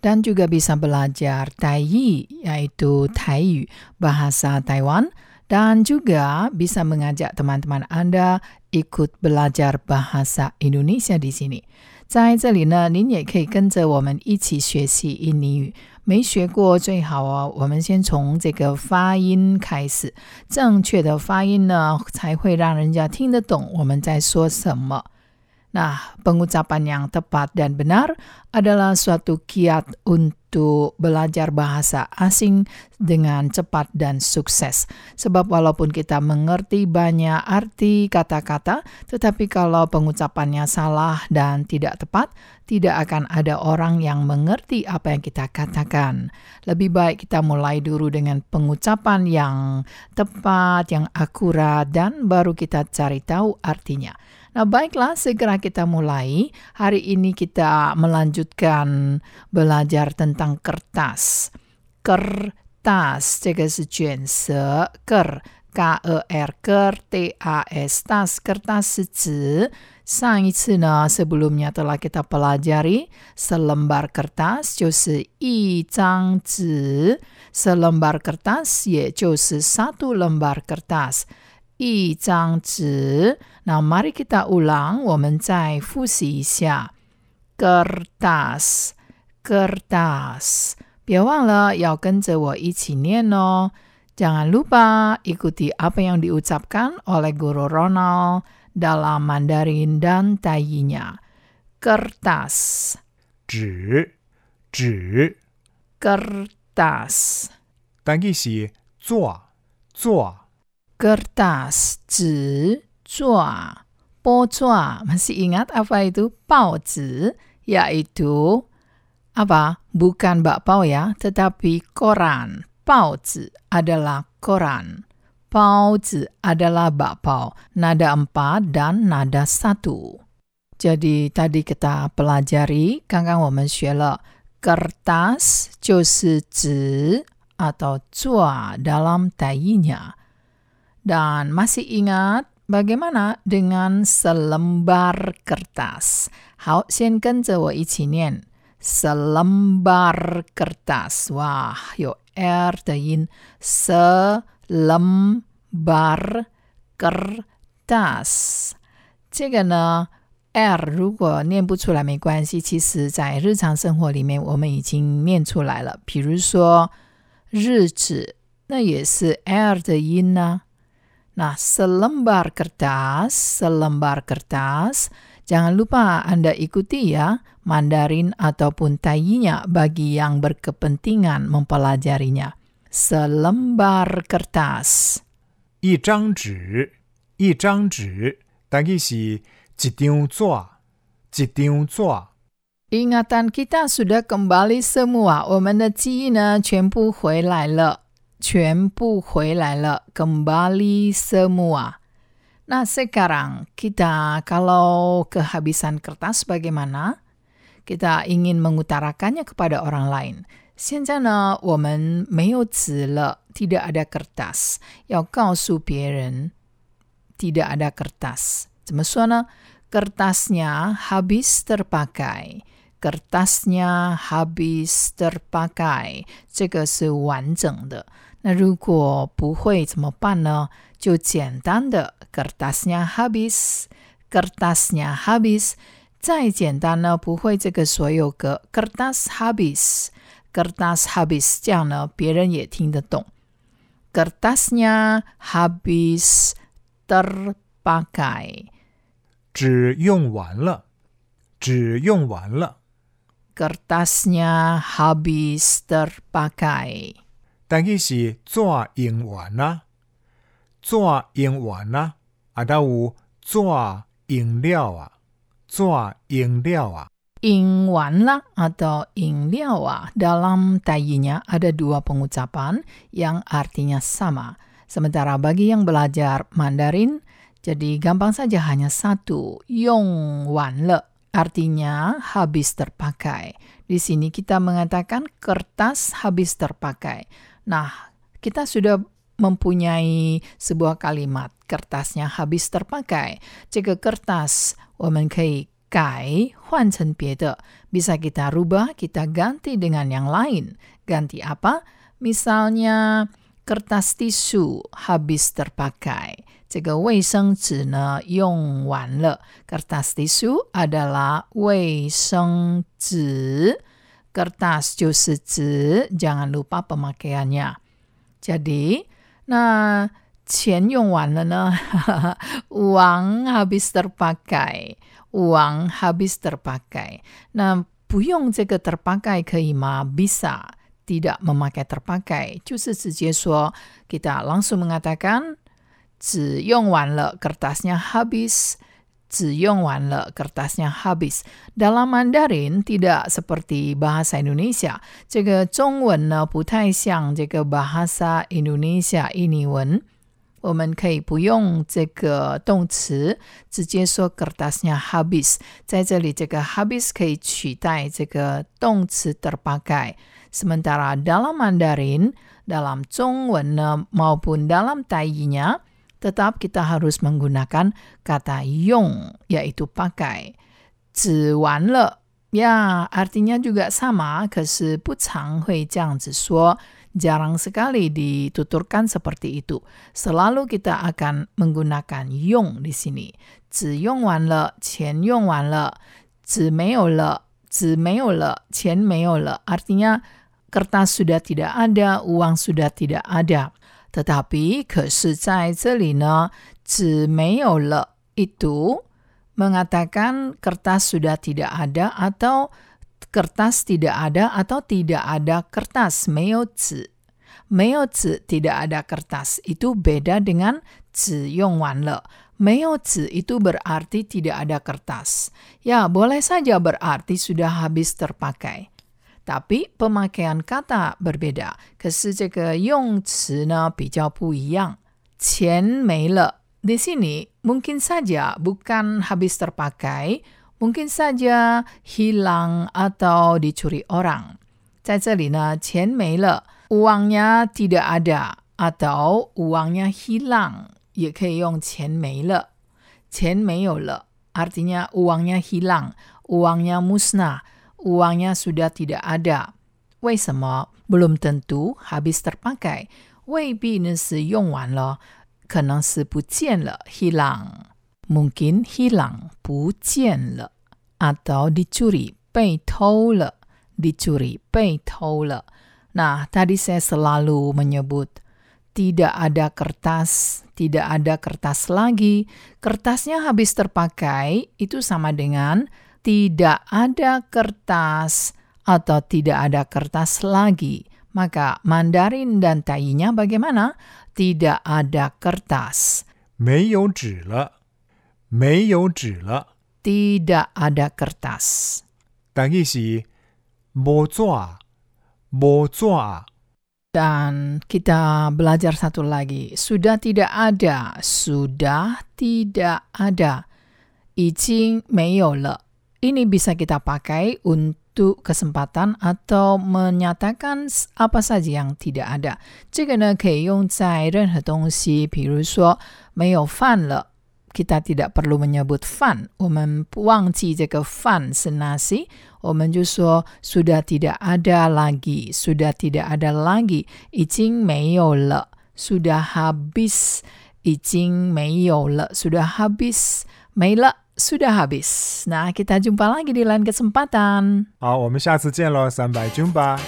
dan juga bisa belajar Taiyi yaitu Taiyu bahasa Taiwan dan juga bisa mengajak teman-teman Anda ikut belajar bahasa Indonesia di sini. 在这里呢，您也可以跟着我们一起学习印尼语。没学过最好哦，我们先从这个发音开始，正确的发音呢，才会让人家听得懂我们在说什么。 Nah, pengucapan yang tepat dan benar adalah suatu kiat untuk belajar bahasa asing dengan cepat dan sukses. Sebab walaupun kita mengerti banyak arti kata-kata, tetapi kalau pengucapannya salah dan tidak tepat, tidak akan ada orang yang mengerti apa yang kita katakan. Lebih baik kita mulai dulu dengan pengucapan yang tepat, yang akurat, dan baru kita cari tahu artinya. Nah, baiklah, segera kita mulai. Hari ini kita melanjutkan belajar tentang kertas. Kertas, 这个是卷舌 ker k e r ker t a s tas kertas 是指上一次呢，sebelumnya telah kita pelajari selembar kertas 就是一张纸，selembar kertas 也就是 satu lembar kertas。 一张纸。那 mari kita ulang，我们再复习一下。kertas kertas，别忘了要跟着我一起念哦。Jangan lupa ikuti apa yang diucapkan oleh Guru Ronald dalam Mandarin dan Taiyinya. Kertas, 纸纸， kertas, 单字是做做 kertas, 纸抓波抓 masih ingat apa itu 报纸 yaitu apa bukan bakpao ya tetapi koran 报纸 adalah koran 包子 adalah bakpao nada empat dan nada satu jadi tadi kita pelajari 刚刚我们学了 kertas 就是纸 atau 抓 dalam taiyinya dan masih ingat bagaimana dengan selembar kertas? 好，先跟着我一起念 selembar kertas. Wah, 有 r 的音，selembar kertas。这个呢，r 如果念不出来没关系，其实在日常生活里面我们已经念出来了。比如说日子，那也是 r 的音呢、 Nah, selembar kertas, selembar kertas. Jangan lupa Anda ikuti ya Mandarin ataupun Taiyinya bagi yang berkepentingan mempelajarinya. Selembar kertas. 一张纸一张纸，单字是一张纸一张纸。 Ingatan kita sudah kembali semua. 我们的记忆呢，全部回来了， 全部回来了，kembali semua. Nah, sekarang kita kalau kehabisan kertas bagaimana? Kita ingin mengutarakannya kepada orang lain. 现在呢，我们没有纸了，tidak ada kertas，要告诉别人 tidak ada kertas. 怎么说呢？Kertasnya habis terpakai. Kertasnya habis terpakai. 这个是完整的。 那如果不会怎么办呢？就简单的 kertasnya habis, kertasnya habis。再简单呢，不会这个所有格 kertas habis, kertas habis，这样呢，别人也听得懂。Kertasnya habis terpakai. 纸用完了，纸用完了。 Kertasnya habis terpakai. 单字是纸用完啦，纸用完啦，啊，还有纸用了啊，纸用了啊。 饮完了 atau 饮料啊 dalam taiyinya ada dua pengucapan yang artinya sama. Sementara bagi yang belajar Mandarin, jadi gampang saja hanya satu, yong wan le, artinya habis terpakai. Di sini kita mengatakan kertas habis terpakai. Nah, kita sudah mempunyai sebuah kalimat kertasnya habis terpakai. Jika kertas, 我们可以改换成别的. Bisa kita rubah, kita ganti dengan yang lain. Ganti apa? Misalnya kertas tisu habis terpakai. 这个卫生纸呢用完了. Kertas tisu adalah 卫生纸. Kertas 就是纸, jangan lupa pemakaiannya. Jadi, nah 钱用完了呢，uang habis terpakai。uang habis terpakai. Nah, 不用这个 terpakai 可以吗？Bisa. Tidak memakai terpakai. 就是直接说 kita langsung mengatakan 纸用完了，kertasnya habis. 纸用完了，kertasnya habis. Dalam Mandarin tidak seperti bahasa Indonesia. 这个中文呢不太像这个 bahasa Indonesia ini 文。我们可以不用这个动词，直接说 kertasnya habis。在这里，这个 habis 可以取代这个动词 terpakai。Sementara dalam Mandarin, dalam 中文呢 maupun dalam Taiyinya, tetap kita harus menggunakan kata yong, yaitu pakai. Zi wan le, ya artinya juga sama, kesi bu chang hui jiang zi suo. Jarang sekali dituturkan seperti itu. Selalu kita akan menggunakan yong di sini. Zi yong wan le, qian yong wan le, zi mei le, zi mei le, qian mei le. Artinya kertas sudah tidak ada, uang sudah tidak ada. Tetapi kesecaicelina le itu mengatakan kertas sudah tidak ada atau kertas tidak ada atau tidak ada kertas meozi. Tidak ada kertas itu beda dengan zi yongwan le. Itu berarti tidak ada kertas. Ya, boleh saja berarti sudah habis terpakai Tapi pemakaian kata berbeda. 可是这个用词呢比较不一样。钱没了 di sini mungkin saja bukan habis terpakai, mungkin saja hilang atau dicuri orang. 在这里呢，钱没了，uangnya tidak ada atau uangnya hilang，也可以用钱没了，钱没有了，artinya uangnya hilang, uangnya musnah, uangnya sudah tidak ada. 为什么？belum tentu habis terpakai，未必呢是用完了，可能是不见了，hilang。mungkin hilang, 不见了，atau dicuri, 被偷了，dicuri, 被偷了。Nah, tadi saya selalu menyebut tidak ada kertas, tidak ada kertas lagi. Kertasnya habis terpakai, itu sama dengan tidak ada kertas atau tidak ada kertas lagi. Maka Mandarin dan Taiyinya bagaimana? Tidak ada kertas. 没有纸了。没有纸了。 Tidak ada kertas. 但意是无纸，无纸。 Dan kita belajar satu lagi. Sudah tidak ada. Sudah tidak ada. 已经没有了. Ini bisa kita pakai untuk kesempatan atau menyatakan apa saja yang tidak ada. 这个呢可以用在任何东西，比如说没有饭了。kita tidak perlu menyebut fan. 我们忘记这个饭是 nasi，我们就说 sudah tidak ada lagi, sudah tidak ada lagi, 已经没有了，sudah habis, 已经没有了，sudah habis, 没了 ，sudah habis. Nah, kita jumpa lagi di lain kesempatan. 好，我们下次见喽，三百军吧。